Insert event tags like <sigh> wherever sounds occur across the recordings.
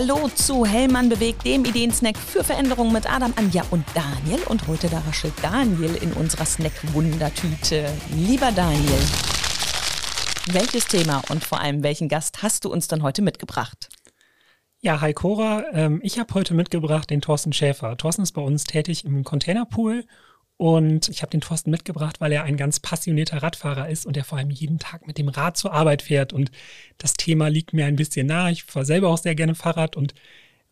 Hallo zu Hellmann bewegt, dem Ideensnack für Veränderungen mit Adam, Anja und Daniel. Und heute da raschelt Daniel in unserer Snack-Wundertüte. Lieber Daniel, welches Thema und vor allem welchen Gast hast du uns dann heute mitgebracht? Ja, hi Cora. Ähm, ich habe heute mitgebracht den Thorsten Schäfer. Thorsten ist bei uns tätig im Containerpool und ich habe den Thorsten mitgebracht, weil er ein ganz passionierter Radfahrer ist und er vor allem jeden Tag mit dem Rad zur Arbeit fährt. Und das Thema liegt mir ein bisschen nah. Ich fahre selber auch sehr gerne Fahrrad und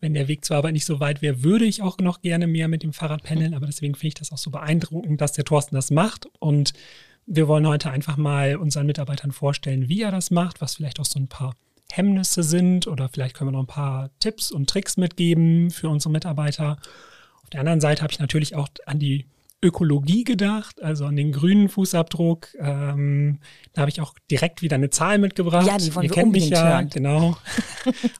wenn der Weg zur Arbeit nicht so weit wäre, würde ich auch noch gerne mehr mit dem Fahrrad pendeln. Aber deswegen finde ich das auch so beeindruckend, dass der Thorsten das macht. Und wir wollen heute einfach mal unseren Mitarbeitern vorstellen, wie er das macht, was vielleicht auch so ein paar Hemmnisse sind oder vielleicht können wir noch ein paar Tipps und Tricks mitgeben für unsere Mitarbeiter. Auf der anderen Seite habe ich natürlich auch an die Ökologie gedacht, also an den grünen Fußabdruck. Ähm, da habe ich auch direkt wieder eine Zahl mitgebracht. Ja, die wollen Ihr wir kennt mich ja, hören. genau.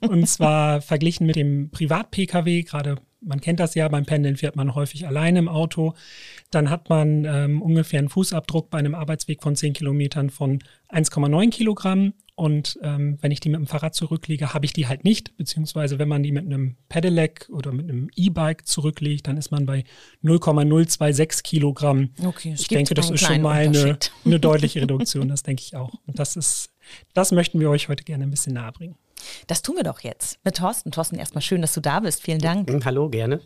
<laughs> Und zwar verglichen mit dem Privat-Pkw, gerade man kennt das ja, beim Pendeln fährt man häufig alleine im Auto. Dann hat man ähm, ungefähr einen Fußabdruck bei einem Arbeitsweg von 10 Kilometern von 1,9 Kilogramm. Und ähm, wenn ich die mit dem Fahrrad zurücklege, habe ich die halt nicht. Beziehungsweise wenn man die mit einem Pedelec oder mit einem E-Bike zurücklegt, dann ist man bei 0,026 Kilogramm. Okay, ich denke, das ist schon mal eine, eine <laughs> deutliche Reduktion, das denke ich auch. Und das ist, das möchten wir euch heute gerne ein bisschen nahe bringen. Das tun wir doch jetzt mit Thorsten. Thorsten, erstmal schön, dass du da bist. Vielen Dank. Hm, Hallo, gerne.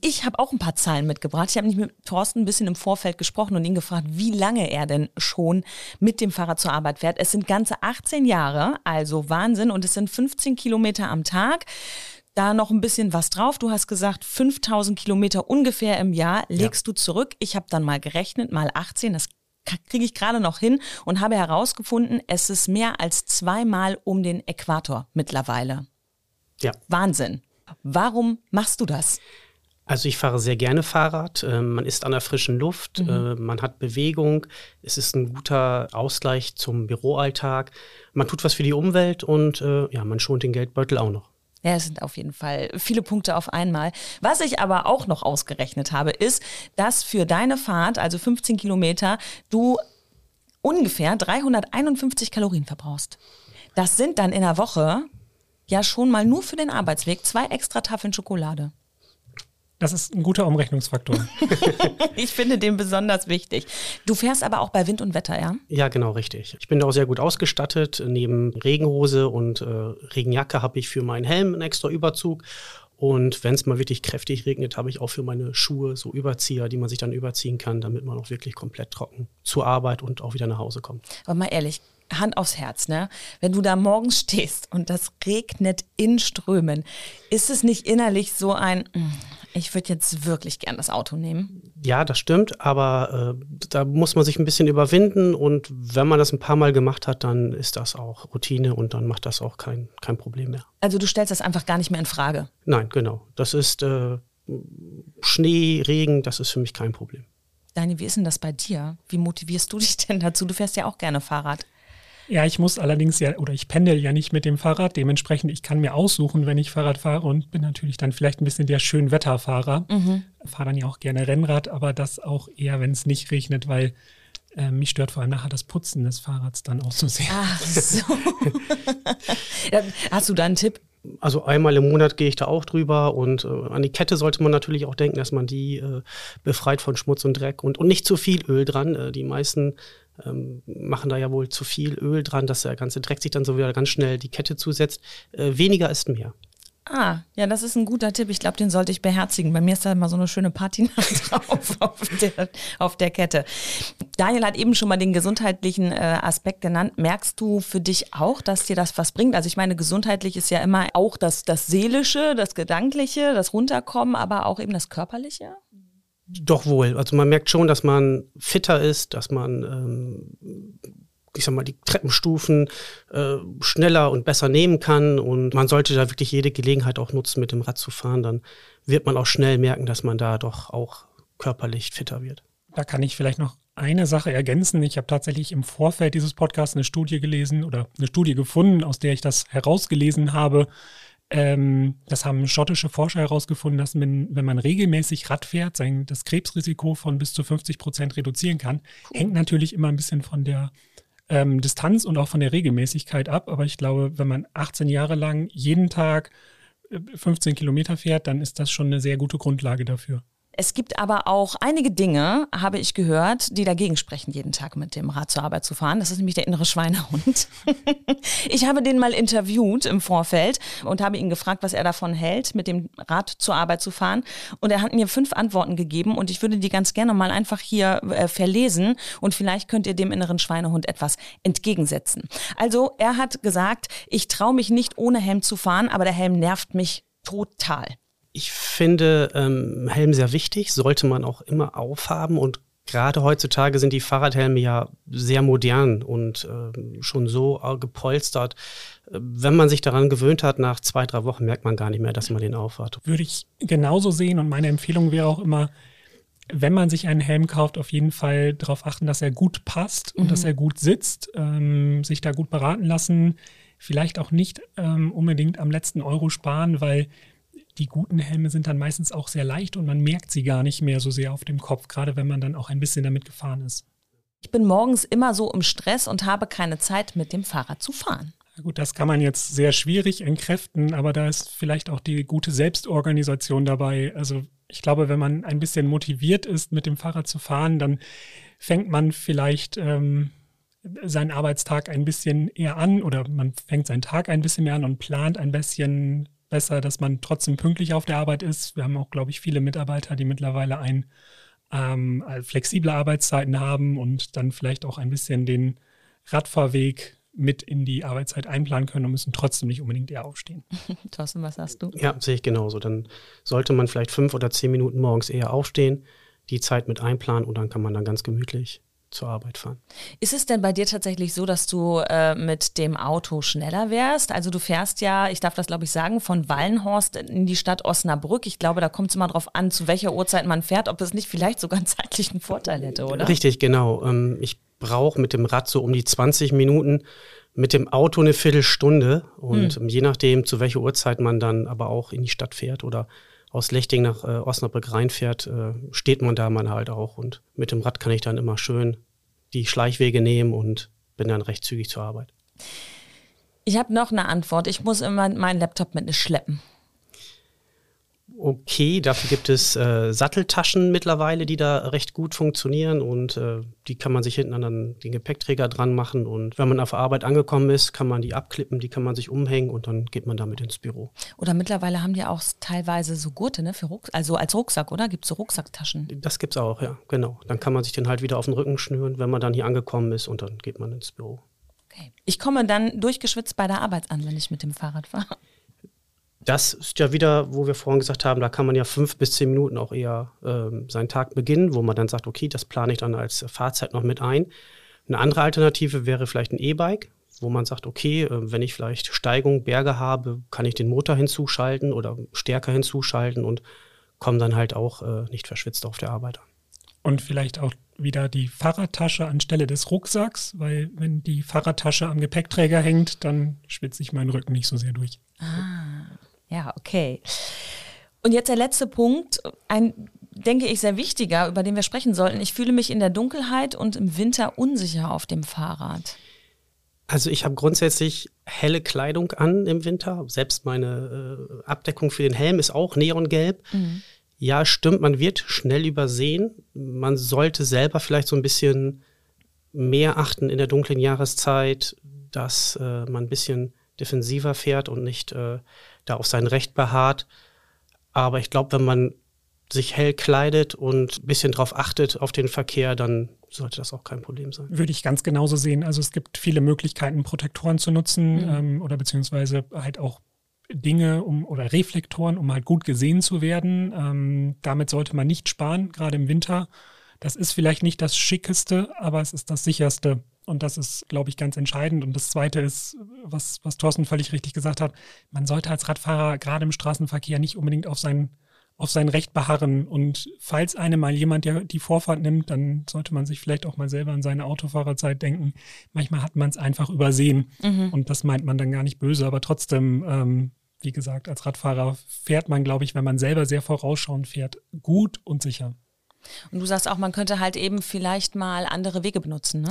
Ich habe auch ein paar Zahlen mitgebracht. Ich habe nicht mit Thorsten ein bisschen im Vorfeld gesprochen und ihn gefragt, wie lange er denn schon mit dem Fahrrad zur Arbeit fährt. Es sind ganze 18 Jahre, also Wahnsinn. Und es sind 15 Kilometer am Tag. Da noch ein bisschen was drauf. Du hast gesagt, 5000 Kilometer ungefähr im Jahr legst du zurück. Ich habe dann mal gerechnet, mal 18. Das kriege ich gerade noch hin und habe herausgefunden, es ist mehr als zweimal um den Äquator mittlerweile. Ja, Wahnsinn. Warum machst du das? also ich fahre sehr gerne Fahrrad. Ähm, man ist an der frischen Luft, äh, man hat Bewegung. Es ist ein guter Ausgleich zum Büroalltag. Man tut was für die Umwelt und äh, ja, man schont den Geldbeutel auch noch. Ja, es sind auf jeden Fall viele Punkte auf einmal. Was ich aber auch noch ausgerechnet habe, ist, dass für deine Fahrt, also 15 Kilometer, du ungefähr 351 Kalorien verbrauchst. Das sind dann in der Woche ja schon mal nur für den Arbeitsweg zwei extra Tafeln Schokolade. Das ist ein guter Umrechnungsfaktor. <laughs> Ich finde den besonders wichtig. Du fährst aber auch bei Wind und Wetter, ja? Ja, genau, richtig. Ich bin da auch sehr gut ausgestattet. Neben Regenhose und äh, Regenjacke habe ich für meinen Helm einen extra Überzug. Und wenn es mal wirklich kräftig regnet, habe ich auch für meine Schuhe so Überzieher, die man sich dann überziehen kann, damit man auch wirklich komplett trocken zur Arbeit und auch wieder nach Hause kommt. Aber mal ehrlich, Hand aufs Herz, ne? Wenn du da morgens stehst und das regnet in Strömen, ist es nicht innerlich so ein, "Mm, ich würde jetzt wirklich gern das Auto nehmen? Ja, das stimmt, aber äh, da muss man sich ein bisschen überwinden und wenn man das ein paar Mal gemacht hat, dann ist das auch Routine und dann macht das auch kein, kein Problem mehr. Also du stellst das einfach gar nicht mehr in Frage. Nein, genau. Das ist äh, Schnee, Regen, das ist für mich kein Problem. Dani, wie ist denn das bei dir? Wie motivierst du dich denn dazu? Du fährst ja auch gerne Fahrrad. Ja, ich muss allerdings ja, oder ich pendel ja nicht mit dem Fahrrad. Dementsprechend, ich kann mir aussuchen, wenn ich Fahrrad fahre und bin natürlich dann vielleicht ein bisschen der Schönwetterfahrer. Fahre dann ja auch gerne Rennrad, aber das auch eher, wenn es nicht regnet, weil äh, mich stört vor allem nachher das Putzen des Fahrrads dann auch so sehr. Ach so. <laughs> Ja, Hast du da einen Tipp? Also einmal im Monat gehe ich da auch drüber und äh, an die Kette sollte man natürlich auch denken, dass man die äh, befreit von Schmutz und Dreck und, und nicht zu viel Öl dran. Äh, die meisten ähm, machen da ja wohl zu viel Öl dran, dass der ganze Dreck sich dann so wieder ganz schnell die Kette zusetzt. Äh, weniger ist mehr. Ah, ja, das ist ein guter Tipp. Ich glaube, den sollte ich beherzigen. Bei mir ist da immer so eine schöne Patina <laughs> drauf auf der, auf der Kette. Daniel hat eben schon mal den gesundheitlichen äh, Aspekt genannt. Merkst du für dich auch, dass dir das was bringt? Also ich meine, gesundheitlich ist ja immer auch das, das Seelische, das Gedankliche, das Runterkommen, aber auch eben das Körperliche. Doch wohl. Also man merkt schon, dass man fitter ist, dass man, ähm, ich sag mal, die Treppenstufen äh, schneller und besser nehmen kann. Und man sollte da wirklich jede Gelegenheit auch nutzen, mit dem Rad zu fahren. Dann wird man auch schnell merken, dass man da doch auch körperlich fitter wird. Da kann ich vielleicht noch eine Sache ergänzen. Ich habe tatsächlich im Vorfeld dieses Podcasts eine Studie gelesen oder eine Studie gefunden, aus der ich das herausgelesen habe. Ähm, das haben schottische Forscher herausgefunden, dass man, wenn man regelmäßig Rad fährt, sein, das Krebsrisiko von bis zu 50 Prozent reduzieren kann. Hängt natürlich immer ein bisschen von der ähm, Distanz und auch von der Regelmäßigkeit ab. Aber ich glaube, wenn man 18 Jahre lang jeden Tag 15 Kilometer fährt, dann ist das schon eine sehr gute Grundlage dafür. Es gibt aber auch einige Dinge, habe ich gehört, die dagegen sprechen, jeden Tag mit dem Rad zur Arbeit zu fahren. Das ist nämlich der innere Schweinehund. <laughs> ich habe den mal interviewt im Vorfeld und habe ihn gefragt, was er davon hält, mit dem Rad zur Arbeit zu fahren. Und er hat mir fünf Antworten gegeben und ich würde die ganz gerne mal einfach hier äh, verlesen und vielleicht könnt ihr dem inneren Schweinehund etwas entgegensetzen. Also er hat gesagt, ich traue mich nicht ohne Helm zu fahren, aber der Helm nervt mich total. Ich finde ähm, Helm sehr wichtig, sollte man auch immer aufhaben und gerade heutzutage sind die Fahrradhelme ja sehr modern und äh, schon so äh, gepolstert. Wenn man sich daran gewöhnt hat, nach zwei, drei Wochen merkt man gar nicht mehr, dass man den aufhat. Würde ich genauso sehen und meine Empfehlung wäre auch immer, wenn man sich einen Helm kauft, auf jeden Fall darauf achten, dass er gut passt und mhm. dass er gut sitzt, ähm, sich da gut beraten lassen. Vielleicht auch nicht ähm, unbedingt am letzten Euro sparen, weil die guten Helme sind dann meistens auch sehr leicht und man merkt sie gar nicht mehr so sehr auf dem Kopf, gerade wenn man dann auch ein bisschen damit gefahren ist. Ich bin morgens immer so im Stress und habe keine Zeit, mit dem Fahrrad zu fahren. Na gut, das kann man jetzt sehr schwierig entkräften, aber da ist vielleicht auch die gute Selbstorganisation dabei. Also ich glaube, wenn man ein bisschen motiviert ist, mit dem Fahrrad zu fahren, dann fängt man vielleicht ähm, seinen Arbeitstag ein bisschen eher an oder man fängt seinen Tag ein bisschen mehr an und plant ein bisschen besser, dass man trotzdem pünktlich auf der Arbeit ist. Wir haben auch, glaube ich, viele Mitarbeiter, die mittlerweile ein ähm, flexible Arbeitszeiten haben und dann vielleicht auch ein bisschen den Radfahrweg mit in die Arbeitszeit einplanen können und müssen trotzdem nicht unbedingt eher aufstehen. <laughs> Thorsten, was sagst du? Ja, sehe ich genauso. Dann sollte man vielleicht fünf oder zehn Minuten morgens eher aufstehen, die Zeit mit einplanen und dann kann man dann ganz gemütlich zur Arbeit fahren. Ist es denn bei dir tatsächlich so, dass du äh, mit dem Auto schneller wärst? Also du fährst ja, ich darf das glaube ich sagen, von Wallenhorst in die Stadt Osnabrück. Ich glaube, da kommt es immer darauf an, zu welcher Uhrzeit man fährt, ob es nicht vielleicht sogar einen zeitlichen Vorteil hätte, oder? Richtig, genau. Ähm, ich brauche mit dem Rad so um die 20 Minuten, mit dem Auto eine Viertelstunde. Und hm. je nachdem, zu welcher Uhrzeit man dann aber auch in die Stadt fährt oder aus Lechting nach äh, Osnabrück reinfährt, äh, steht man da man halt auch. Und mit dem Rad kann ich dann immer schön die Schleichwege nehmen und bin dann recht zügig zur Arbeit. Ich habe noch eine Antwort. Ich muss immer meinen Laptop mit mir schleppen okay. Dafür gibt es äh, Satteltaschen mittlerweile, die da recht gut funktionieren und äh, die kann man sich hinten an den Gepäckträger dran machen und wenn man auf Arbeit angekommen ist, kann man die abklippen, die kann man sich umhängen und dann geht man damit ins Büro. Oder mittlerweile haben die auch teilweise so Gurte, ne, für Rucksack, also als Rucksack, oder? Gibt es so Rucksacktaschen? Das gibt es auch, ja, genau. Dann kann man sich den halt wieder auf den Rücken schnüren, wenn man dann hier angekommen ist und dann geht man ins Büro. Okay. Ich komme dann durchgeschwitzt bei der Arbeit an, wenn ich mit dem Fahrrad fahre das ist ja wieder, wo wir vorhin gesagt haben, da kann man ja fünf bis zehn Minuten auch eher ähm, seinen Tag beginnen, wo man dann sagt, okay, das plane ich dann als Fahrzeit noch mit ein. Eine andere Alternative wäre vielleicht ein E-Bike, wo man sagt, okay, äh, wenn ich vielleicht Steigung, Berge habe, kann ich den Motor hinzuschalten oder stärker hinzuschalten und komme dann halt auch äh, nicht verschwitzt auf der Arbeit an. Und vielleicht auch wieder die Fahrradtasche anstelle des Rucksacks, weil wenn die Fahrradtasche am Gepäckträger hängt, dann schwitze ich meinen Rücken nicht so sehr durch. Ah. Ja, okay. Und jetzt der letzte Punkt, ein, denke ich, sehr wichtiger, über den wir sprechen sollten. Ich fühle mich in der Dunkelheit und im Winter unsicher auf dem Fahrrad. Also ich habe grundsätzlich helle Kleidung an im Winter. Selbst meine äh, Abdeckung für den Helm ist auch neongelb. Mhm. Ja, stimmt, man wird schnell übersehen. Man sollte selber vielleicht so ein bisschen mehr achten in der dunklen Jahreszeit, dass äh, man ein bisschen defensiver fährt und nicht äh, da auf sein Recht beharrt. Aber ich glaube, wenn man sich hell kleidet und ein bisschen drauf achtet auf den Verkehr, dann sollte das auch kein Problem sein. Würde ich ganz genauso sehen. Also es gibt viele Möglichkeiten, Protektoren zu nutzen mhm. ähm, oder beziehungsweise halt auch Dinge um, oder Reflektoren, um halt gut gesehen zu werden. Ähm, damit sollte man nicht sparen, gerade im Winter. Das ist vielleicht nicht das Schickeste, aber es ist das Sicherste. Und das ist, glaube ich, ganz entscheidend. Und das Zweite ist, was, was Thorsten völlig richtig gesagt hat, man sollte als Radfahrer gerade im Straßenverkehr nicht unbedingt auf sein, auf sein Recht beharren. Und falls einem mal jemand der, die Vorfahrt nimmt, dann sollte man sich vielleicht auch mal selber an seine Autofahrerzeit denken. Manchmal hat man es einfach übersehen. Mhm. Und das meint man dann gar nicht böse, aber trotzdem, ähm, wie gesagt, als Radfahrer fährt man, glaube ich, wenn man selber sehr vorausschauend fährt, gut und sicher. Und du sagst auch, man könnte halt eben vielleicht mal andere Wege benutzen, ne?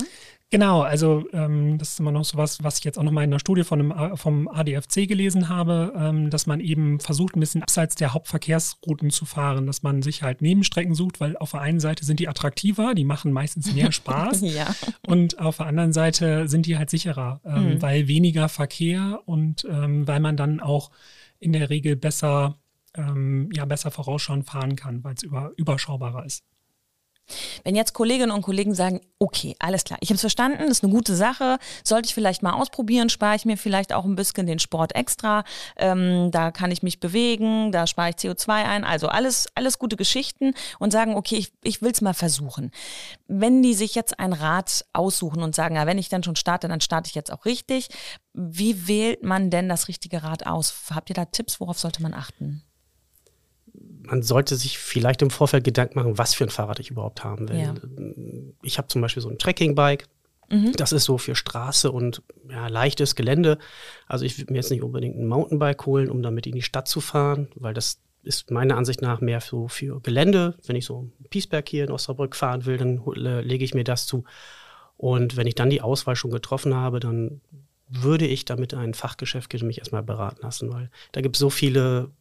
Genau, also ähm, das ist immer noch so was, was ich jetzt auch nochmal in einer Studie von einem, vom ADFC gelesen habe, ähm, dass man eben versucht, ein bisschen abseits der Hauptverkehrsrouten zu fahren, dass man sich halt Nebenstrecken sucht, weil auf der einen Seite sind die attraktiver, die machen meistens mehr Spaß <laughs> ja. und auf der anderen Seite sind die halt sicherer, ähm, mhm. weil weniger Verkehr und ähm, weil man dann auch in der Regel besser, ähm, ja, besser vorausschauen fahren kann, weil es über, überschaubarer ist. Wenn jetzt Kolleginnen und Kollegen sagen, okay, alles klar, ich habe es verstanden, das ist eine gute Sache, sollte ich vielleicht mal ausprobieren, spare ich mir vielleicht auch ein bisschen den Sport extra, ähm, da kann ich mich bewegen, da spare ich CO2 ein, also alles, alles gute Geschichten und sagen, okay, ich, ich will es mal versuchen. Wenn die sich jetzt ein Rad aussuchen und sagen, ja, wenn ich dann schon starte, dann starte ich jetzt auch richtig, wie wählt man denn das richtige Rad aus? Habt ihr da Tipps, worauf sollte man achten? Man sollte sich vielleicht im Vorfeld Gedanken machen, was für ein Fahrrad ich überhaupt haben will. Ja. Ich habe zum Beispiel so ein Trekkingbike. Mhm. Das ist so für Straße und ja, leichtes Gelände. Also ich würde mir jetzt nicht unbedingt ein Mountainbike holen, um damit in die Stadt zu fahren, weil das ist meiner Ansicht nach mehr so für Gelände. Wenn ich so Piesberg hier in Osnabrück fahren will, dann lege ich mir das zu. Und wenn ich dann die Auswahl schon getroffen habe, dann würde ich damit ein Fachgeschäft mich erstmal beraten lassen, weil da gibt es so viele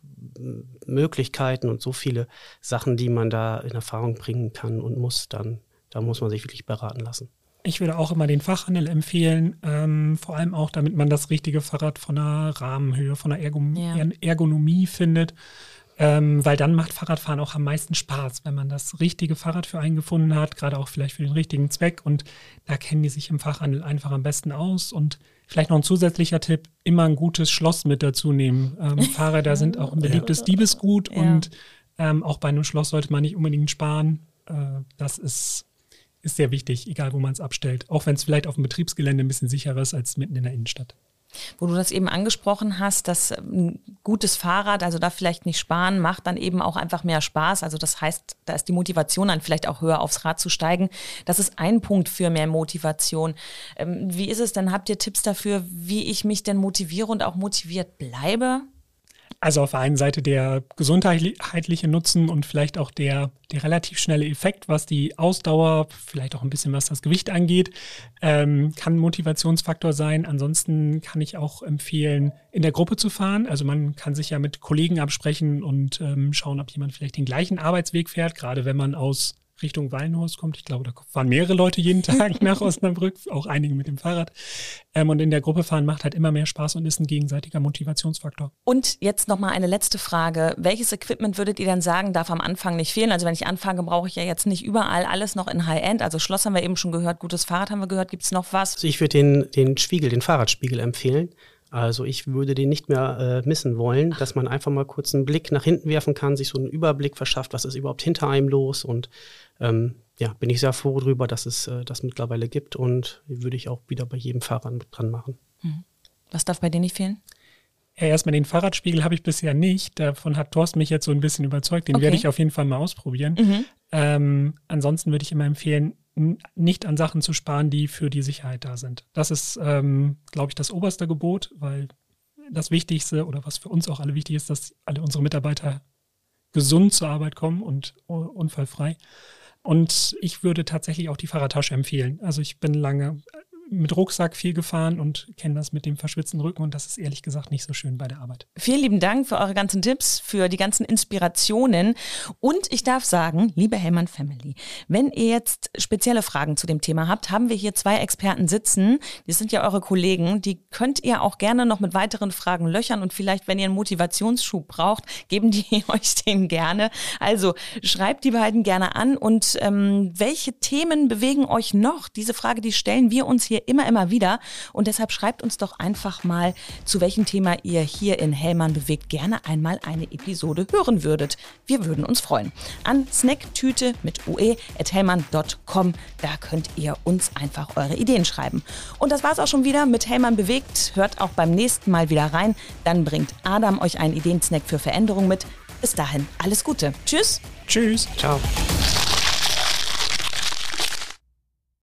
Möglichkeiten und so viele Sachen, die man da in Erfahrung bringen kann und muss, dann da muss man sich wirklich beraten lassen. Ich würde auch immer den Fachhandel empfehlen, ähm, vor allem auch, damit man das richtige Fahrrad von der Rahmenhöhe, von der Ergon ja. Ergonomie findet. Ähm, weil dann macht Fahrradfahren auch am meisten Spaß, wenn man das richtige Fahrrad für einen gefunden hat, gerade auch vielleicht für den richtigen Zweck. Und da kennen die sich im Fachhandel einfach am besten aus. Und vielleicht noch ein zusätzlicher Tipp, immer ein gutes Schloss mit dazu nehmen. Ähm, <laughs> Fahrräder sind auch ein beliebtes Diebesgut ja. und ähm, auch bei einem Schloss sollte man nicht unbedingt sparen. Äh, das ist, ist sehr wichtig, egal wo man es abstellt. Auch wenn es vielleicht auf dem Betriebsgelände ein bisschen sicherer ist als mitten in der Innenstadt. Wo du das eben angesprochen hast, dass ein gutes Fahrrad, also da vielleicht nicht sparen, macht dann eben auch einfach mehr Spaß. Also das heißt, da ist die Motivation dann vielleicht auch höher aufs Rad zu steigen. Das ist ein Punkt für mehr Motivation. Ähm, wie ist es denn? Habt ihr Tipps dafür, wie ich mich denn motiviere und auch motiviert bleibe? Also auf der einen Seite der gesundheitliche Nutzen und vielleicht auch der, der relativ schnelle Effekt, was die Ausdauer, vielleicht auch ein bisschen was das Gewicht angeht, ähm, kann ein Motivationsfaktor sein. Ansonsten kann ich auch empfehlen, in der Gruppe zu fahren. Also man kann sich ja mit Kollegen absprechen und ähm, schauen, ob jemand vielleicht den gleichen Arbeitsweg fährt, gerade wenn man aus Richtung Wallenhorst kommt. Ich glaube, da fahren mehrere Leute jeden Tag <laughs> nach Osnabrück, auch einige mit dem Fahrrad. Ähm, und in der Gruppe fahren macht halt immer mehr Spaß und ist ein gegenseitiger Motivationsfaktor. Und jetzt nochmal eine letzte Frage. Welches Equipment würdet ihr dann sagen, darf am Anfang nicht fehlen? Also wenn ich anfange, brauche ich ja jetzt nicht überall alles noch in High-End. Also Schloss haben wir eben schon gehört, gutes Fahrrad haben wir gehört. Gibt es noch was? Also ich würde den, den Spiegel, den Fahrradspiegel empfehlen. Also ich würde den nicht mehr äh, missen wollen, dass man einfach mal kurz einen Blick nach hinten werfen kann, sich so einen Überblick verschafft, was ist überhaupt hinter einem los und ähm, ja, bin ich sehr froh darüber, dass es äh, das mittlerweile gibt und würde ich auch wieder bei jedem Fahrer mit dran machen. Mhm. Was darf bei dir nicht fehlen? Ja, erstmal den Fahrradspiegel habe ich bisher nicht. Davon hat Thorsten mich jetzt so ein bisschen überzeugt. Den okay. werde ich auf jeden Fall mal ausprobieren. Mhm. Ähm, ansonsten würde ich immer empfehlen, nicht an Sachen zu sparen, die für die Sicherheit da sind. Das ist, ähm, glaube ich, das oberste Gebot, weil das Wichtigste oder was für uns auch alle wichtig ist, dass alle unsere Mitarbeiter gesund zur Arbeit kommen und unfallfrei. Und ich würde tatsächlich auch die Fahrradtasche empfehlen. Also ich bin lange mit Rucksack viel gefahren und kenne das mit dem verschwitzten Rücken und das ist ehrlich gesagt nicht so schön bei der Arbeit. Vielen lieben Dank für eure ganzen Tipps, für die ganzen Inspirationen und ich darf sagen, liebe Hellmann Family, wenn ihr jetzt spezielle Fragen zu dem Thema habt, haben wir hier zwei Experten sitzen, die sind ja eure Kollegen, die könnt ihr auch gerne noch mit weiteren Fragen löchern und vielleicht, wenn ihr einen Motivationsschub braucht, geben die <laughs> euch den gerne. Also schreibt die beiden gerne an und ähm, welche Themen bewegen euch noch? Diese Frage, die stellen wir uns hier hier immer, immer wieder. Und deshalb schreibt uns doch einfach mal, zu welchem Thema ihr hier in Hellmann bewegt gerne einmal eine Episode hören würdet. Wir würden uns freuen. An snacktüte mit ue.hellmann.com. Da könnt ihr uns einfach eure Ideen schreiben. Und das war's auch schon wieder mit Hellmann bewegt. Hört auch beim nächsten Mal wieder rein. Dann bringt Adam euch einen Ideensnack für Veränderung mit. Bis dahin, alles Gute. Tschüss. Tschüss. Ciao.